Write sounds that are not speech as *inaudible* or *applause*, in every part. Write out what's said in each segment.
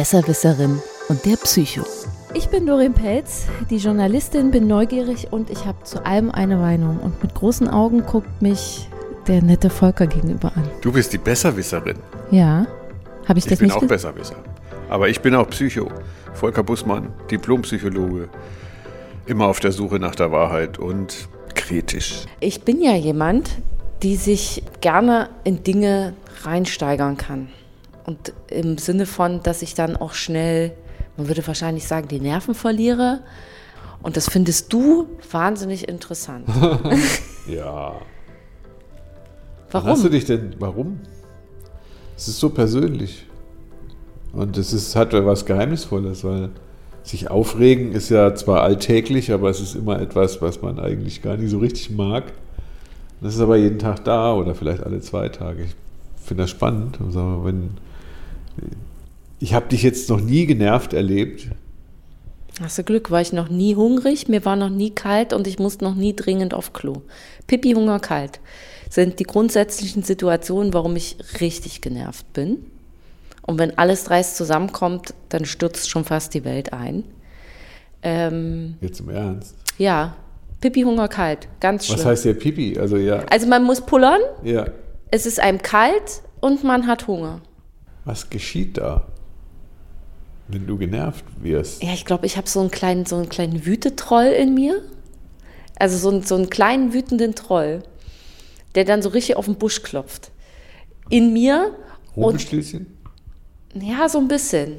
Besserwisserin und der Psycho. Ich bin Doreen Pelz, die Journalistin, bin neugierig und ich habe zu allem eine Meinung. Und mit großen Augen guckt mich der nette Volker gegenüber an. Du bist die Besserwisserin. Ja, habe ich, Ich das bin nicht auch ge- Besserwisser. Aber ich bin auch Psycho. Volker Bussmann, Diplompsychologe. Immer auf der Suche nach der Wahrheit und kritisch. Ich bin ja jemand, die sich gerne in Dinge reinsteigern kann. Und im Sinne von, dass ich dann auch schnell, man würde wahrscheinlich sagen, die Nerven verliere. Und das findest du wahnsinnig interessant. *laughs* Ja. Warum? Hast du dich denn, warum? Es ist so persönlich. Und es ist, hat was Geheimnisvolles, weil sich aufregen ist ja zwar alltäglich, aber es ist immer etwas, was man eigentlich gar nicht so richtig mag. Das ist aber jeden Tag da oder vielleicht alle zwei Tage. Ich finde das spannend. Mal, wenn, ich habe dich jetzt noch nie genervt erlebt. Hast du Glück, war ich noch nie hungrig, mir war noch nie kalt und ich musste noch nie dringend auf Klo. Pipi, Hunger, kalt sind die grundsätzlichen Situationen, warum ich richtig genervt bin. Und wenn alles dreist zusammenkommt, dann stürzt schon fast die Welt ein. Ähm, Jetzt im Ernst. ja, Pipi, Hunger, kalt, ganz schlimm. Was heißt hier Pipi? Also ja, also man muss pullern, ja. es ist einem kalt und man hat Hunger. Was geschieht da, wenn du genervt wirst? Ja, ich glaube, ich habe so einen kleinen, so einen kleinen Wütetroll in mir. Also so, einen- so einen kleinen wütenden Troll, der dann so richtig auf den Busch klopft. In mir und Rumpelstilzchen? ja, so ein bisschen.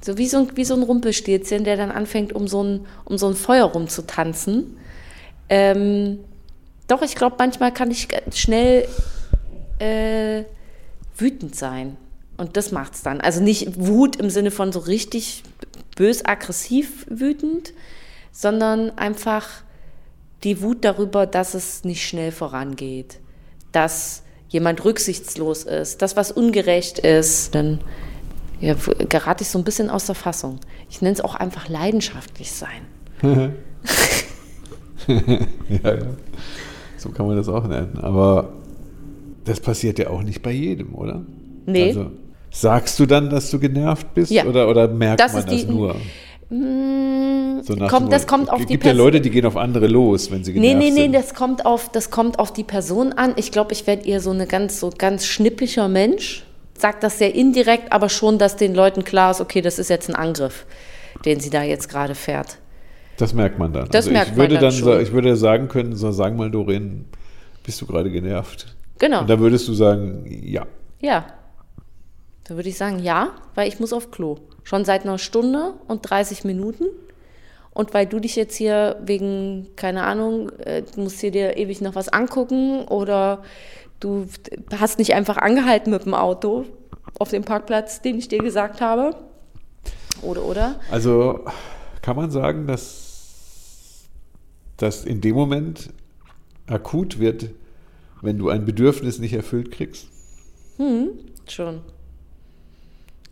So wie so ein, wie so ein Rumpelstilzchen, der dann anfängt, um so ein, um so ein Feuer rumzutanzen. Ähm, doch, ich glaube, manchmal kann ich schnell äh, wütend sein. Und das macht's dann. Also nicht Wut im Sinne von so richtig bös-aggressiv wütend, sondern einfach die Wut darüber, dass es nicht schnell vorangeht, dass jemand rücksichtslos ist, dass was ungerecht ist, dann ja, gerate ich so ein bisschen aus der Fassung. Ich nenne es auch einfach leidenschaftlich sein. *laughs* Ja, ja. So kann man das auch nennen. Aber das passiert ja auch nicht bei jedem, oder? Nee. Also, sagst du dann, dass du genervt bist? Ja. Oder, oder merkt Das man das die- nur? Mm, So kommt, das kommt auf es die gibt ja. Leute, die gehen auf andere los, wenn sie Nee, genervt nee, nee, sind. das kommt auf, das kommt auf die Person an. Ich glaube, ich werde eher so eine ganz, so ganz schnippischer Mensch. Sagt das sehr indirekt, aber schon, dass den Leuten klar ist, okay, das ist jetzt ein Angriff, den sie da jetzt gerade fährt. Das merkt man dann. Das also merkt ich man würde dann dann sa- schon. Ich würde sagen können, so, sag mal, Doreen, bist du gerade genervt? Genau. Und dann würdest du sagen, ja. Ja. Da würde ich sagen, ja, weil ich muss auf Klo. Schon seit einer Stunde und 30 Minuten. Und weil du dich jetzt hier wegen, keine Ahnung, äh, du musst hier dir ewig noch was angucken oder du hast nicht einfach angehalten mit dem Auto auf dem Parkplatz, den ich dir gesagt habe. Oder, oder? Also kann man sagen, dass das in dem Moment akut wird, wenn du ein Bedürfnis nicht erfüllt kriegst? Schon.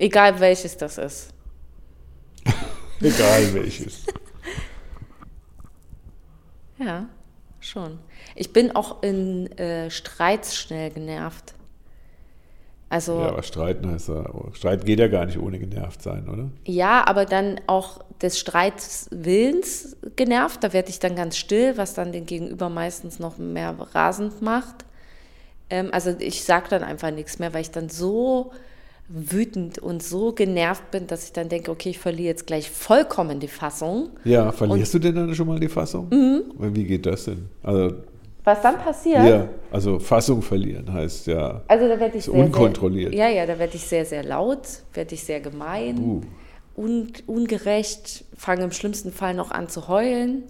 Egal welches das ist. *laughs* Egal welches. *laughs* Ja, schon. Ich bin auch in äh, Streits schnell genervt. Also Ja, aber streiten heißt ja, Streit geht ja gar nicht ohne genervt sein, oder? Ja, aber dann auch des Streitswillens genervt. Da werde ich dann ganz still, was dann den Gegenüber meistens noch mehr rasend macht. Ähm, also ich sage dann einfach nichts mehr, weil ich dann so wütend und so genervt bin, dass ich dann denke, okay, ich verliere jetzt gleich vollkommen die Fassung. Ja, verlierst du denn dann schon mal die Fassung? Mhm. Wie geht das denn? Also, Was dann passiert? ja, also Fassung verlieren heißt ja. Also da werde ich sehr, unkontrolliert. Sehr, ja, ja, da werde ich sehr, sehr laut, werde ich sehr gemein, Uh. un, ungerecht, fange im schlimmsten Fall noch an zu heulen.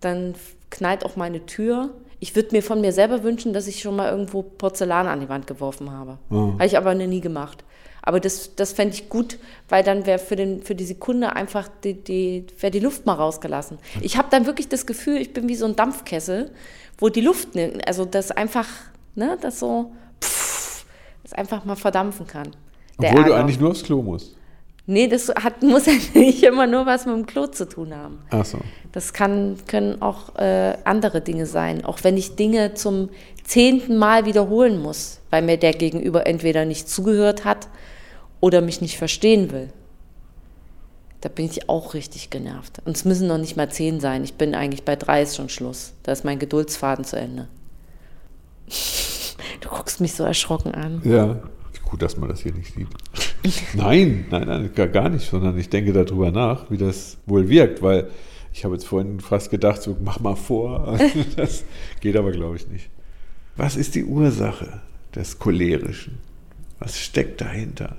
Dann knallt auch meine Tür. Ich würde mir von mir selber wünschen, dass ich schon mal irgendwo Porzellan an die Wand geworfen habe. Oh. Habe ich aber nie gemacht. Aber das, das fände ich gut, weil dann wäre für, den, für die Sekunde einfach die, die, die Luft mal rausgelassen. Ich habe dann wirklich das Gefühl, ich bin wie so ein Dampfkessel, wo die Luft, also das einfach, ne, das so, pff, das einfach mal verdampfen kann. Obwohl du Ärger. eigentlich nur aufs Klo musst. Nee, das hat, *laughs* muss ja nicht immer nur was mit dem Klo zu tun haben. Ach so. Das kann, können auch äh, andere Dinge sein. Auch wenn ich Dinge zum zehnten Mal wiederholen muss, weil mir der Gegenüber entweder nicht zugehört hat oder mich nicht verstehen will. Da bin ich auch richtig genervt. Und es müssen noch nicht mal zehn sein. Ich bin eigentlich bei drei ist schon Schluss. Da ist mein Geduldsfaden zu Ende. *laughs* Du guckst mich so erschrocken an. Ja, gut, dass man das hier nicht sieht. *laughs* nein, nein, nein, gar, nicht, sondern ich denke darüber nach, wie das wohl wirkt, weil ich habe jetzt vorhin fast gedacht, so mach mal vor. *laughs* Das geht aber, glaube ich, nicht. Was ist die Ursache des Cholerischen? Was steckt dahinter?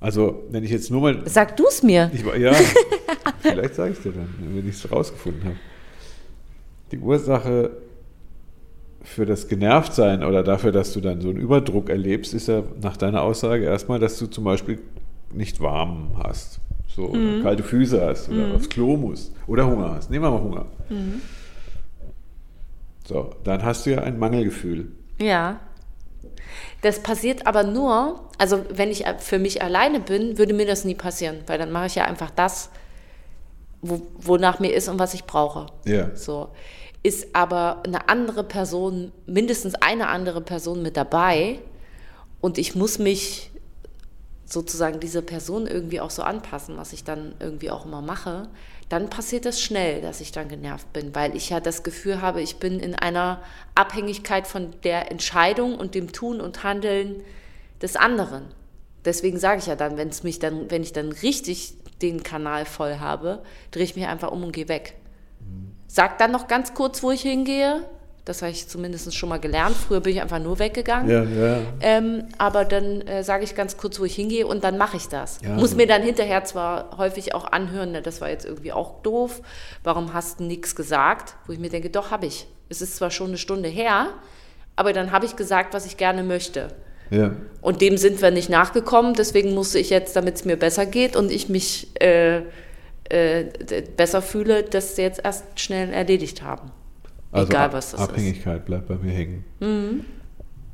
Also, wenn ich jetzt nur mal. Sag du es mir. Ich, ja, *laughs* vielleicht sage ich es dir dann, wenn ich es rausgefunden habe. Die Ursache für das Genervtsein oder dafür, dass du dann so einen Überdruck erlebst, ist ja nach deiner Aussage erstmal, dass du zum Beispiel nicht warm hast. So, oder Mhm. kalte Füße hast oder aufs Klo musst oder Hunger hast. Nehmen wir mal Hunger. Mhm. So, dann hast du ja ein Mangelgefühl. Ja. Das passiert aber nur, also wenn ich für mich alleine bin, würde mir das nie passieren, weil dann mache ich ja einfach das, wo, wonach mir ist und was ich brauche. Ja. So. Ist aber eine andere Person, mindestens eine andere Person mit dabei und ich muss mich sozusagen dieser Person irgendwie auch so anpassen, was ich dann irgendwie auch immer mache, dann passiert das schnell, dass ich dann genervt bin, weil ich ja das Gefühl habe, ich bin in einer Abhängigkeit von der Entscheidung und dem Tun und Handeln des anderen. Deswegen sage ich ja dann, wenn es mich dann, wenn ich dann richtig den Kanal voll habe, drehe ich mich einfach um und gehe weg. Sag dann noch ganz kurz, wo ich hingehe. Das habe ich zumindest schon mal gelernt. Früher bin ich einfach nur weggegangen. Ja, ja. Ähm, aber dann äh, sage ich ganz kurz, wo ich hingehe und dann mache ich das. Ja. Muss mir dann hinterher zwar häufig auch anhören, ne, das war jetzt irgendwie auch doof. Warum hast du nichts gesagt? Wo ich mir denke, doch, habe ich. Es ist zwar schon eine Stunde her, aber dann habe ich gesagt, was ich gerne möchte. ja. Und dem sind wir nicht nachgekommen, deswegen musste ich jetzt, damit es mir besser geht und ich mich äh, äh, besser fühle, das jetzt erst schnell erledigt haben. Also Egal, was das ist. Abhängigkeit bleibt bei mir hängen. Mhm.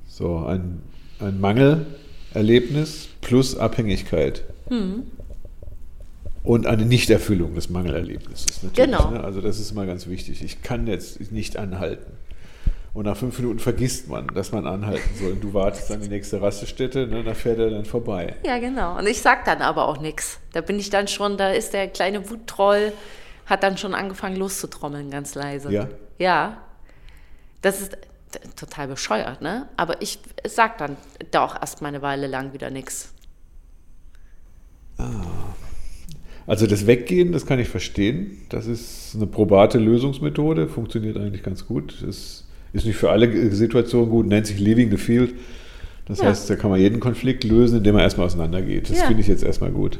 So, ein, ein Mangelerlebnis plus Abhängigkeit. Mhm. Und eine Nichterfüllung des Mangelerlebnisses natürlich. Genau. Ne? Also das ist mal ganz wichtig. Ich kann jetzt nicht anhalten. Und nach fünf Minuten vergisst man, dass man anhalten soll. Und du wartest an die nächste Raststätte, ne? da fährt er dann vorbei. Ja, genau. Und ich sag dann aber auch nichts. Da bin ich dann schon, da ist der kleine Wuttroll, hat dann schon angefangen loszutrommeln, ganz leise. Ja? Ja. Das ist total bescheuert, ne? Aber ich sag dann doch erst mal eine Weile lang wieder nichts. Also das Weggehen, das kann ich verstehen. Das ist eine probate Lösungsmethode, funktioniert eigentlich ganz gut. Es ist nicht für alle Situationen gut, nennt sich Leaving the Field. Das Ja. heißt, da kann man jeden Konflikt lösen, indem man erstmal auseinandergeht. Das Ja. finde ich jetzt erstmal gut.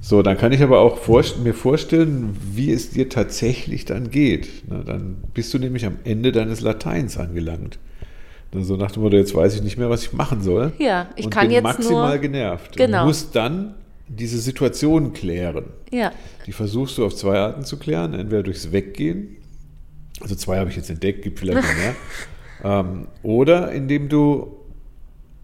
So, dann kann ich aber auch vorst- mir vorstellen, wie es dir tatsächlich dann geht. Na, dann bist du nämlich am Ende deines Lateins angelangt. Na, So nach dem Motto, jetzt weiß ich nicht mehr, was ich machen soll. Ja, ich und kann bin jetzt maximal nur- genervt. Genau. Und musst dann diese Situation klären. Ja. Die versuchst du auf zwei Arten zu klären. Entweder durchs Weggehen, also zwei habe ich jetzt entdeckt, gibt vielleicht noch mehr. *laughs* ähm, oder indem du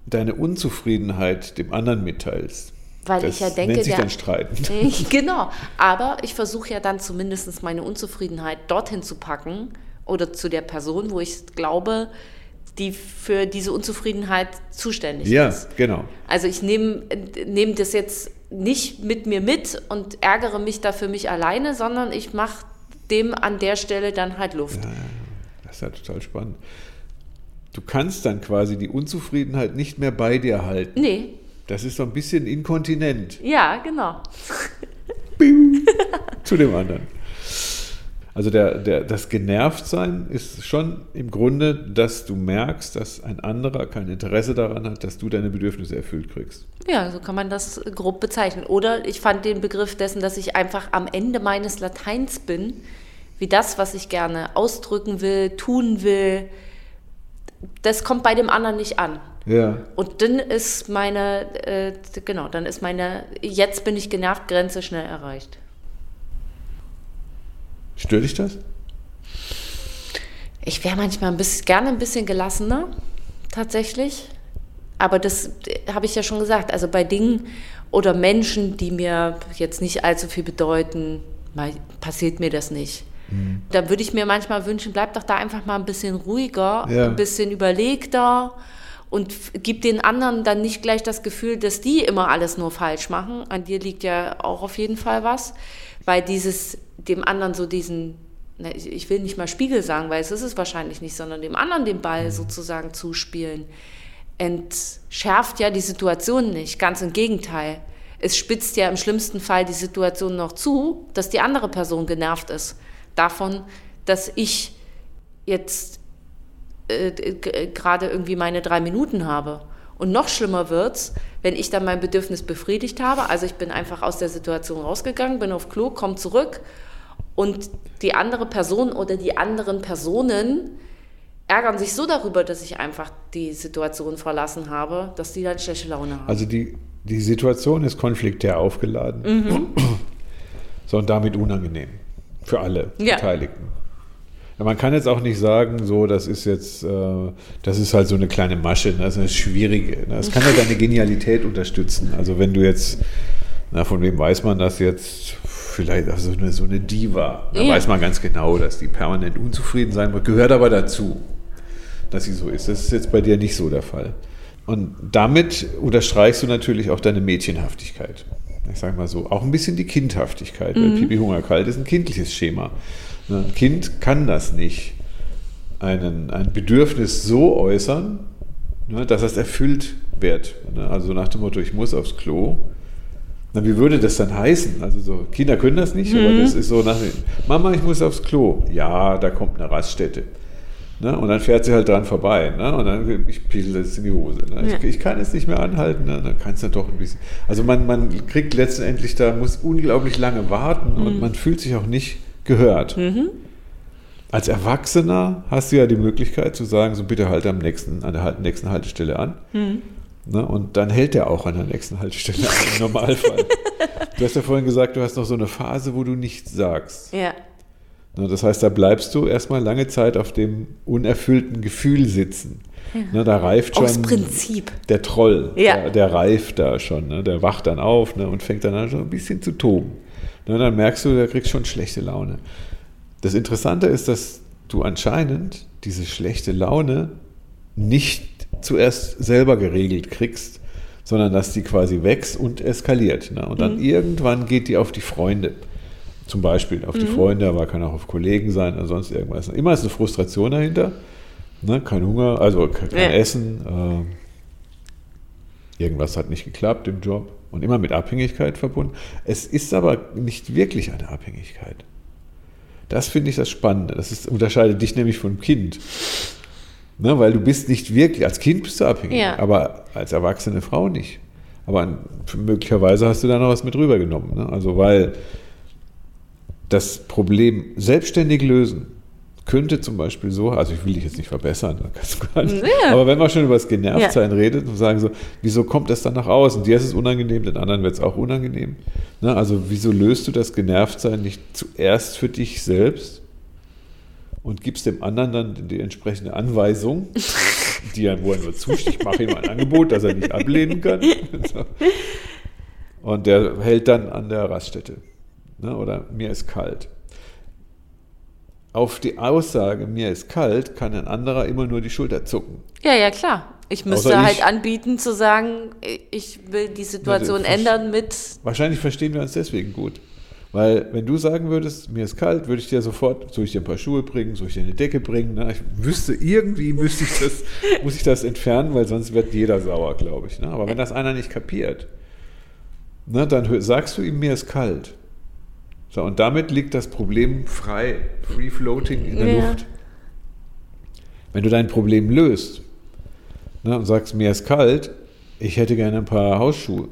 deine Unzufriedenheit dem anderen mitteilst. Weil das ich ja denke, nennt sich der- dann Streiten. *laughs* genau. Aber ich versuche ja dann zumindest meine Unzufriedenheit dorthin zu packen oder zu der Person, wo ich glaube, die für diese Unzufriedenheit zuständig Ja, ist. genau. Also ich nehme nehm das jetzt nicht mit mir mit und ärgere mich da für mich alleine, sondern ich mache dem an der Stelle dann halt Luft. Das ist ja total spannend. Du kannst dann quasi die Unzufriedenheit nicht mehr bei dir halten. Nee, Das ist so ein bisschen inkontinent ja, genau. *laughs* zu dem anderen. Also der, der, das Genervtsein ist schon im Grunde, dass du merkst, dass ein anderer kein Interesse daran hat, dass du deine Bedürfnisse erfüllt kriegst. Ja, so kann man das grob bezeichnen. Oder ich fand den Begriff dessen, dass ich einfach am Ende meines Lateins bin, wie das, was ich gerne ausdrücken will, tun will, das kommt bei dem anderen nicht an. Ja. Und dann ist meine, äh, genau, dann ist meine, jetzt bin ich genervt, Grenze schnell erreicht. Stört dich das? Ich wäre manchmal ein bisschen, gerne ein bisschen gelassener, tatsächlich. Aber das äh, habe ich ja schon gesagt. Also bei Dingen oder Menschen, die mir jetzt nicht allzu viel bedeuten, passiert mir das nicht. Da würde ich mir manchmal wünschen, bleib doch da einfach mal ein bisschen ruhiger, Ja. ein bisschen überlegter und gib den anderen dann nicht gleich das Gefühl, dass die immer alles nur falsch machen. An dir liegt ja auch auf jeden Fall was, weil dieses dem anderen so diesen ich will nicht mal Spiegel sagen, weil es ist es wahrscheinlich nicht, sondern dem anderen den Ball mhm. sozusagen zuspielen, entschärft ja die Situation nicht. Ganz im Gegenteil. Es spitzt ja im schlimmsten Fall die Situation noch zu, dass die andere Person genervt ist. Davon, dass ich jetzt äh, gerade irgendwie meine drei Minuten habe. Und noch schlimmer wird es, wenn ich dann mein Bedürfnis befriedigt habe. Also ich bin einfach aus der Situation rausgegangen, bin auf Klo, komme zurück und die andere Person oder die anderen Personen ärgern sich so darüber, dass ich einfach die Situation verlassen habe, dass die dann schlechte Laune haben. Also die, die Situation ist konfliktär aufgeladen. Mhm. So und damit unangenehm für alle ja. Beteiligten. Ja, man kann jetzt auch nicht sagen, so, das ist jetzt, äh, das ist halt so eine kleine Masche, ne? das ist eine schwierige. Ne? Das kann ja deine Genialität unterstützen. Also wenn du jetzt, na, von wem weiß man das jetzt? vielleicht also eine, so eine Diva. Da ja. weiß man ganz genau, dass die permanent unzufrieden sein wird. Gehört aber dazu, dass sie so ist. Das ist jetzt bei dir nicht so der Fall. Und damit unterstreichst du natürlich auch deine Mädchenhaftigkeit. Ich sage mal so, auch ein bisschen die Kindhaftigkeit. Mhm. Weil Pipi Hungerkalt ist ein kindliches Schema. Ne, ein Kind kann das nicht, einen, ein Bedürfnis so äußern, ne, dass es erfüllt wird. Ne, also nach dem Motto, ich muss aufs Klo na, wie würde das dann heißen? Also so, Kinder können das nicht, mhm. aber das ist so nach Mama, ich muss aufs Klo. Ja, da kommt eine Raststätte. Ne? Und dann fährt sie halt dran vorbei. Ne? Und dann, ich piesel das in die Hose. Ne? Ja. Ich, ich, kann es nicht mehr anhalten. Ne? Dann kannst du doch ein bisschen. Also man, man kriegt letztendlich da, muss unglaublich lange warten mhm. und man fühlt sich auch nicht gehört. Mhm. Als Erwachsener hast du ja die Möglichkeit zu sagen, so bitte halt am nächsten, an der nächsten Haltestelle an. Mhm. Ne? Und dann hält er auch an der nächsten Haltestelle an, *laughs* im Normalfall. du hast ja vorhin gesagt, du hast noch so eine Phase, wo du nichts sagst. Ja. Ne? Das heißt, da bleibst du erstmal lange Zeit auf dem unerfüllten Gefühl sitzen. Ja. Ne, da reift schon der Troll, ja. der, der, reift da schon, ne? der wacht dann auf ne? und fängt dann an, so ein bisschen zu toben. Ne? Dann merkst du, der kriegt schon schlechte Laune. Das Interessante ist, dass du anscheinend diese schlechte Laune nicht zuerst selber geregelt kriegst, sondern dass die quasi wächst und eskaliert. Ne? Und dann mhm. irgendwann geht die auf die Freunde. Zum Beispiel auf die mhm. Freunde, aber kann auch auf Kollegen sein oder sonst irgendwas. Immer ist eine Frustration dahinter. Ne? Kein Hunger, also kein ja. Essen. Äh, irgendwas hat nicht geklappt im Job und immer mit Abhängigkeit verbunden. Es ist aber nicht wirklich eine Abhängigkeit. Das finde ich das Spannende. Das ist, unterscheidet dich nämlich vom Kind. Ne, weil du bist nicht wirklich, als Kind bist du abhängig, ja. aber als erwachsene Frau nicht. Aber möglicherweise hast du da noch was mit rübergenommen. Ne? Also weil das Problem selbstständig lösen könnte zum Beispiel so, also ich will dich jetzt nicht verbessern, nicht, ja. aber wenn man schon über das Genervtsein ja. redet und sagen so, wieso kommt das dann nach außen? Dir ist es unangenehm, den anderen wird es auch unangenehm. Ne? Also wieso löst du das Genervtsein nicht zuerst für dich selbst und gibst dem anderen dann die entsprechende Anweisung, *laughs* die er, wo er nur zustimmt, ich mache ihm ein Angebot, das er nicht ablehnen kann. *laughs* Und der hält dann an der Raststätte. Ne? Oder mir ist kalt. Auf die Aussage, mir ist kalt, kann ein anderer immer nur die Schulter zucken. Ja, ja, klar. Ich müsste halt anbieten zu sagen, ich will die Situation ändern mit. Wahrscheinlich verstehen wir uns deswegen gut. Weil wenn du sagen würdest, mir ist kalt, würde ich dir sofort, soll ich dir ein paar Schuhe bringen, soll ich dir eine Decke bringen? Na, ich wüsste, irgendwie müsste ich das, *laughs* muss ich das entfernen, weil sonst wird jeder sauer, glaube ich. Ne? Aber wenn das einer nicht kapiert, ne, dann sagst du ihm, mir ist kalt. So, und damit liegt das Problem frei, free floating in der ja. Luft. Wenn du dein Problem löst ne, und sagst, mir ist kalt, ich hätte gerne ein paar Hausschuhe,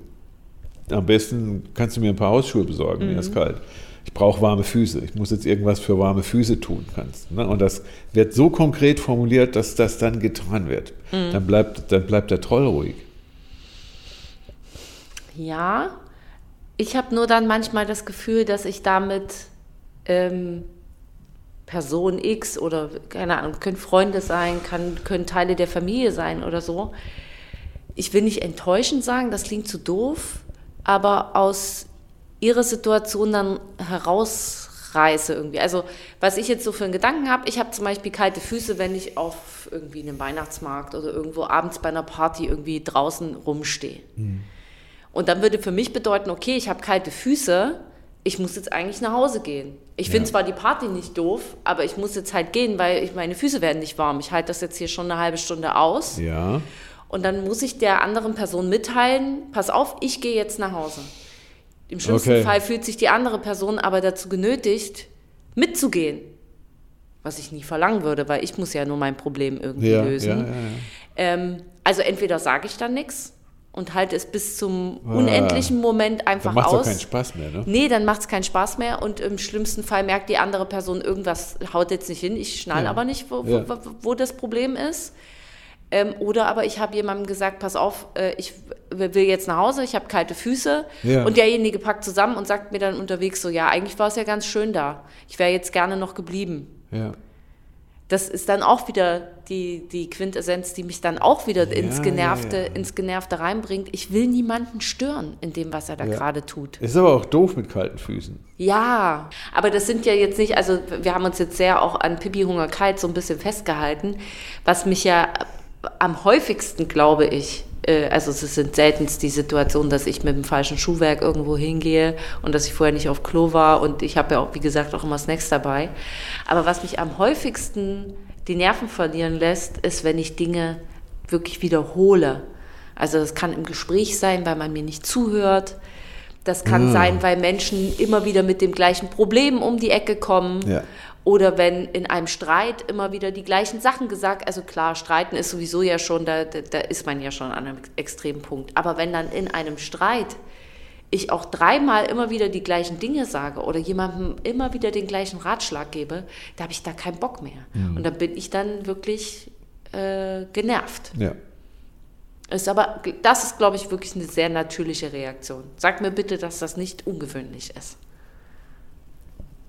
am besten kannst du mir ein paar Hausschuhe besorgen, mhm. mir ist kalt. Ich brauche warme Füße. Ich muss jetzt irgendwas für warme Füße tun kannst. Ne? Und das wird so konkret formuliert, dass das dann getan wird. Mhm. Dann, bleibt, dann bleibt der Troll ruhig. Ja, ich habe nur dann manchmal das Gefühl, dass ich damit ähm, Person X oder keine Ahnung, können Freunde sein, kann, können Teile der Familie sein oder so. Ich will nicht enttäuschend sagen, das klingt zu doof, aber aus ihrer Situation dann heraus reiße irgendwie. Also was ich jetzt so für einen Gedanken habe, ich habe zum Beispiel kalte Füße, wenn ich auf irgendwie einem Weihnachtsmarkt oder irgendwo abends bei einer Party irgendwie draußen rumstehe. Und dann würde für mich bedeuten, okay, ich habe kalte Füße, ich muss jetzt eigentlich nach Hause gehen. Ich finde Ja. zwar die Party nicht doof, aber ich muss jetzt halt gehen, weil ich, meine Füße werden nicht warm. Ich halte das jetzt hier schon eine halbe Stunde aus. Ja. Und dann muss ich der anderen Person mitteilen, pass auf, ich gehe jetzt nach Hause. Im schlimmsten Okay. Fall fühlt sich die andere Person aber dazu genötigt, mitzugehen. Was ich nie verlangen würde, weil ich muss ja nur mein Problem irgendwie Ja, lösen. ja, ja, ja. Ähm, also entweder sage ich dann nichts und halte es bis zum Ah. unendlichen Moment einfach Dann macht es auch aus. keinen Spaß mehr, ne? Nee, dann macht es keinen Spaß mehr und im schlimmsten Fall merkt die andere Person, irgendwas haut jetzt nicht hin, ich schnall Ja. aber nicht, wo, Ja. wo, wo, wo das Problem ist. Ähm, oder aber ich habe jemandem gesagt, pass auf, äh, ich will jetzt nach Hause, ich habe kalte Füße. Ja. Und derjenige packt zusammen und sagt mir dann unterwegs so, ja, eigentlich war es ja ganz schön da. Ich wäre jetzt gerne noch geblieben. Ja. Das ist dann auch wieder die, die Quintessenz, die mich dann auch wieder ins, ja, Genervte, ja. ins Genervte reinbringt. Ich will niemanden stören in dem, was er da Ja. gerade tut. Ist aber auch doof mit kalten Füßen. Ja, aber das sind ja jetzt nicht, also wir haben uns jetzt sehr auch an Pipi Hunger Kalt so ein bisschen festgehalten, was mich ja am häufigsten, glaube ich, also es sind seltenst die Situation, dass ich mit dem falschen Schuhwerk irgendwo hingehe und dass ich vorher nicht auf Klo war und ich habe ja auch, wie gesagt, auch immer Snacks dabei. Aber was mich am häufigsten die Nerven verlieren lässt, ist, wenn ich Dinge wirklich wiederhole. Also das kann im Gespräch sein, weil man mir nicht zuhört. Das kann sein, weil Menschen immer wieder mit dem gleichen Problem um die Ecke kommen. Ja. Oder wenn in einem Streit immer wieder die gleichen Sachen gesagt, also klar, streiten ist sowieso ja schon, da, da, ist man ja schon an einem extremen Punkt. Aber wenn dann in einem Streit ich auch dreimal immer wieder die gleichen Dinge sage oder jemandem immer wieder den gleichen Ratschlag gebe, da habe ich da keinen Bock mehr. Und da bin ich dann wirklich äh, genervt. Ja. Ist aber, das ist, glaube ich, wirklich eine sehr natürliche Reaktion. Sag mir bitte, dass das nicht ungewöhnlich ist.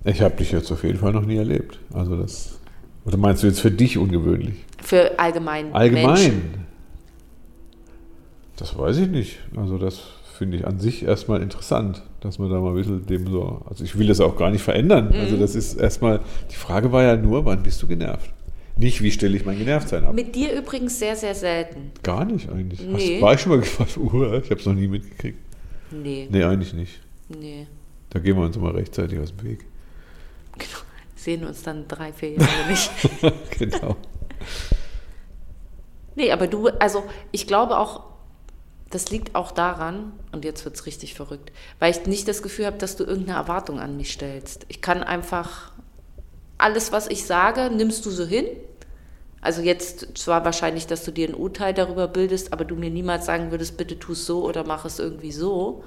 Ich habe dich jetzt auf jeden Fall noch nie erlebt. Also das. Oder meinst du jetzt für dich ungewöhnlich? Für allgemein, Allgemein. Menschen. Das weiß ich nicht. Also das finde ich an sich erstmal interessant, dass man da mal ein bisschen dem so. Also ich will das auch gar nicht verändern. Also Mhm. das ist erstmal. Die Frage war ja nur, wann bist du genervt? Nicht, wie stelle ich mein Genervtsein ab? Mit dir übrigens sehr, sehr selten. Gar nicht eigentlich. Nee. Hast, war ich schon mal *laughs* gefragt? Uh, ich habe es noch nie mitgekriegt. Nee, Nee, eigentlich nicht. nee. Da gehen wir uns immer rechtzeitig aus dem Weg. Genau. Sehen uns dann drei, vier Jahre nicht. *laughs* genau. Nee, aber du, also ich glaube auch, das liegt auch daran, und jetzt wird es richtig verrückt, weil ich nicht das Gefühl habe, dass du irgendeine Erwartung an mich stellst. Ich kann einfach alles, was ich sage, nimmst du so hin. Also jetzt zwar wahrscheinlich, dass du dir ein Urteil darüber bildest, aber du mir niemals sagen würdest, bitte tu es so oder mach es irgendwie so.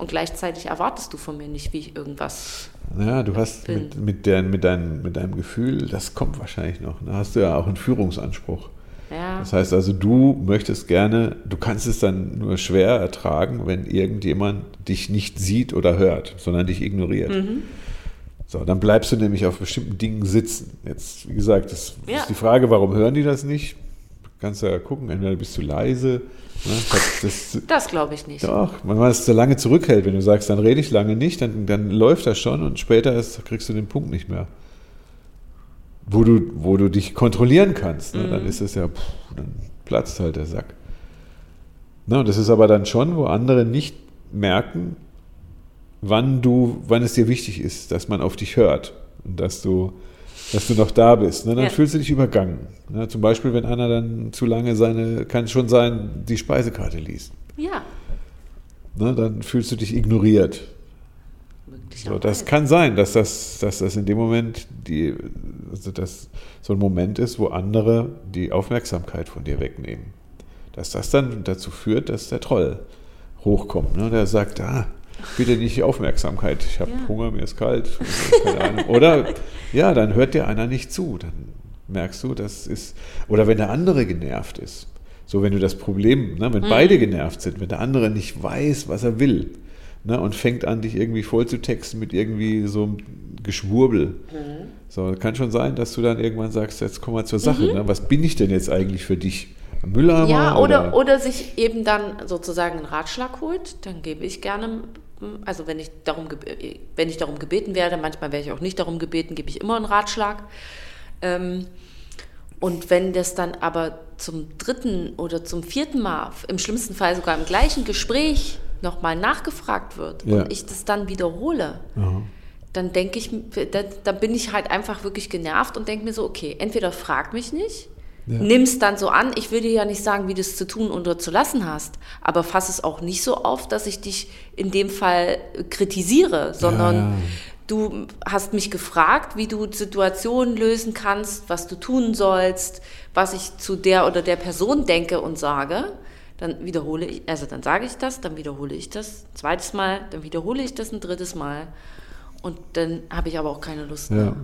Und gleichzeitig erwartest du von mir nicht, wie ich irgendwas. Ja, du hast Bin. mit, mit, der, mit, dein, mit deinem Gefühl, das kommt wahrscheinlich noch. Da hast du ja auch einen Führungsanspruch. Ja, Das heißt also, du möchtest gerne, du kannst es dann nur schwer ertragen, wenn irgendjemand dich nicht sieht oder hört, sondern dich ignoriert. Mhm. So, dann bleibst du nämlich auf bestimmten Dingen sitzen. Jetzt, wie gesagt, das Ja. ist die Frage, warum hören die das nicht? Kannst du ja gucken, entweder bist du leise. Ne? Das, *laughs* das, glaube ich nicht. doch, wenn man es so lange zurückhält, wenn du sagst, dann rede ich lange nicht, dann, dann läuft das schon und später ist, kriegst du den Punkt nicht mehr. Wo du, wo du dich kontrollieren kannst, ne? dann ist es ja, pff, dann platzt halt der Sack. Ne? Und das ist aber dann schon, wo andere nicht merken, wann du, wann es dir wichtig ist, dass man auf dich hört und dass du, dass du noch da bist. Ne? Dann Ja. fühlst du dich übergangen. Ne? Zum Beispiel, wenn einer dann zu lange seine, kann schon sein, die Speisekarte liest. Ja, Ne? Dann fühlst du dich ignoriert. So, das kann sein, dass das, dass das in dem Moment die, also das so ein Moment ist, wo andere die Aufmerksamkeit von dir wegnehmen. Dass das dann dazu führt, dass der Troll hochkommt. Ne? Der sagt, ah, bitte nicht die Aufmerksamkeit, ich habe Ja. Hunger, mir ist kalt. Oder ja, dann hört dir einer nicht zu. Dann merkst du, das ist. Oder wenn der andere genervt ist. So, wenn du das Problem, ne, wenn beide genervt sind, wenn der andere nicht weiß, was er will, ne, und fängt an, dich irgendwie voll zu texten mit irgendwie so einem Geschwurbel. So, kann schon sein, dass du dann irgendwann sagst, jetzt komm mal zur Sache. Ne? Was bin ich denn jetzt eigentlich für dich? Ein Mülleimer? Ja, oder, oder sich eben dann sozusagen einen Ratschlag holt, dann gebe ich gerne Also wenn ich darum, wenn ich darum gebeten werde, manchmal werde ich auch nicht darum gebeten, gebe ich immer einen Ratschlag. Ähm, und wenn das dann aber zum dritten oder zum vierten Mal, im schlimmsten Fall sogar im gleichen Gespräch nochmal nachgefragt wird Ja. und ich das dann wiederhole, dann denke ich, dann, dann bin ich halt einfach wirklich genervt und denke mir so, okay, entweder frag mich nicht, Ja. nimm es dann so an, ich will dir ja nicht sagen, wie du es zu tun oder zu lassen hast, aber fass es auch nicht so auf, dass ich dich in dem Fall kritisiere, sondern ja. du hast mich gefragt, wie du Situationen lösen kannst, was du tun sollst, was ich zu der oder der Person denke und sage. Dann wiederhole ich, also dann sage ich das, dann wiederhole ich das ein zweites Mal, dann wiederhole ich das ein drittes Mal. Und dann habe ich aber auch keine Lust mehr. Ja.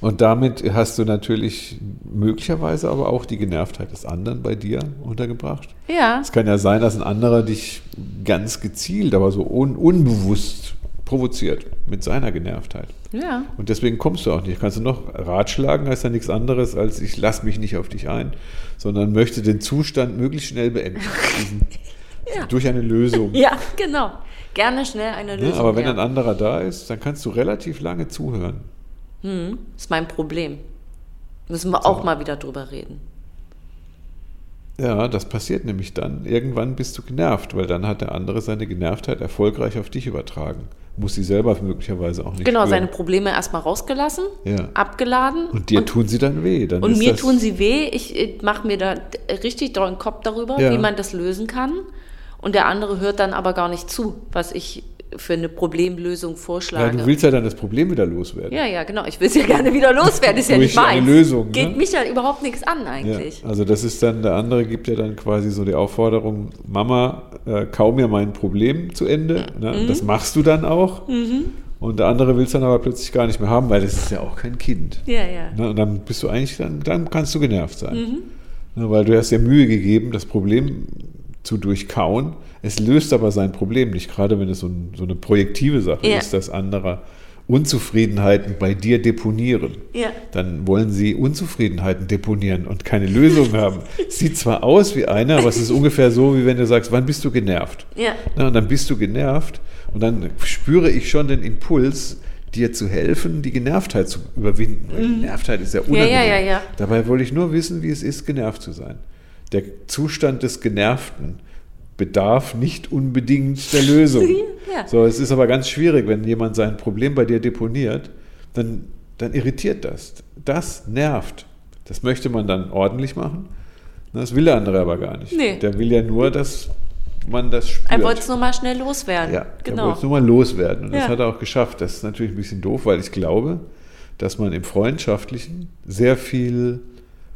Und damit hast du natürlich möglicherweise aber auch die Genervtheit des anderen bei dir untergebracht. Ja. Es kann ja sein, dass ein anderer dich ganz gezielt, aber so un unbewusst provoziert mit seiner Genervtheit. Ja. Und deswegen kommst du auch nicht. Kannst du noch ratschlagen, heißt ja nichts anderes, als ich lasse mich nicht auf dich ein, sondern möchte den Zustand möglichst schnell beenden. *laughs* Ja. Durch eine Lösung. Ja, genau. Gerne schnell eine Ne? Lösung. Aber wenn her. ein anderer da ist, dann kannst du relativ lange zuhören. Ist mein Problem. Müssen wir auch mal wieder drüber reden. Ja, das passiert nämlich dann. Irgendwann bist du genervt, weil dann hat der andere seine Genervtheit erfolgreich auf dich übertragen. Muss sie selber möglicherweise auch nicht Genau, spüren. seine Probleme erstmal rausgelassen, Ja. abgeladen. Und dir tun sie dann weh. Dann Und mir tun sie weh. Ich mache mir da richtig doll den Kopf darüber, Ja. wie man das lösen kann. Und der andere hört dann aber gar nicht zu, was ich für eine Problemlösung Ja, vorschlage. du willst ja dann das Problem wieder loswerden. ja, ja, genau. Ich will es ja gerne wieder loswerden. Ist ja nicht meins. eine Lösung, Geht ne? mich ja überhaupt nichts an Ja, eigentlich. also das ist dann, der andere gibt ja dann quasi so die Aufforderung, Mama, äh, kau mir mein Problem zu Ende. Ne? Mhm. Das machst du dann auch. Und der andere will es dann aber plötzlich gar nicht mehr haben, weil das ist ja auch kein Kind. Ja, ja. Ne? Und dann bist du eigentlich, dann, dann kannst du genervt sein. Mhm. Ne? Weil du hast ja Mühe gegeben, das Problem zu durchkauen. Es löst aber sein Problem nicht, gerade wenn es so, ein, so eine projektive Sache Ja. ist, dass andere Unzufriedenheiten bei dir deponieren. Ja. Dann wollen sie Unzufriedenheiten deponieren und keine Lösung *laughs* haben. Sieht zwar aus wie einer, aber es ist ungefähr so, wie wenn du sagst, wann bist du genervt? Ja. Na, und dann bist du genervt und dann spüre ich schon den Impuls, dir zu helfen, die Genervtheit zu überwinden. Weil Genervtheit ist ja unangenehm. Mhm. ja, ja, ja. Dabei wollte ich nur wissen, wie es ist, genervt zu sein. Der Zustand des Genervten bedarf nicht unbedingt der Lösung. *laughs* Ja. So, es ist aber ganz schwierig, wenn jemand sein Problem bei dir deponiert, dann, dann irritiert das. Das nervt. Das möchte man dann ordentlich machen. Das will der andere aber gar nicht. Nee. Der will ja nur, dass man das spürt. Er wollte es nur mal schnell loswerden. Ja, er genau. wollte es nur mal loswerden. Und das Ja. hat er auch geschafft. Das ist natürlich ein bisschen doof, weil ich glaube, dass man im Freundschaftlichen sehr viel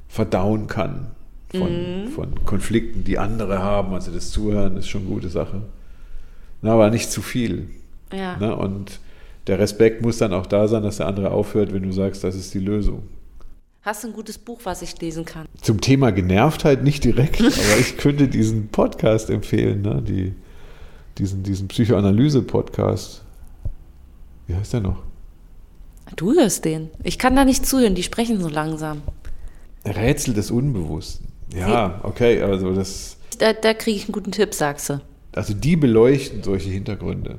verdauen kann von, Mhm. von Konflikten, die andere haben. Also das Zuhören ist schon eine gute Sache. Na, aber nicht zu viel. Ja. Ne? Und der Respekt muss dann auch da sein, dass der andere aufhört, wenn du sagst, das ist die Lösung. Hast du ein gutes Buch, was ich lesen kann? Zum Thema Genervtheit nicht direkt, *laughs* aber ich könnte diesen Podcast empfehlen, ne? Die, diesen, diesen Psychoanalyse-Podcast. Wie heißt der noch? Du hörst den. Ich kann da nicht zuhören, die sprechen so langsam. Rätsel des Unbewussten. Ja, okay, also das, Da, da kriege ich einen guten Tipp, sagst du. also die beleuchten solche Hintergründe.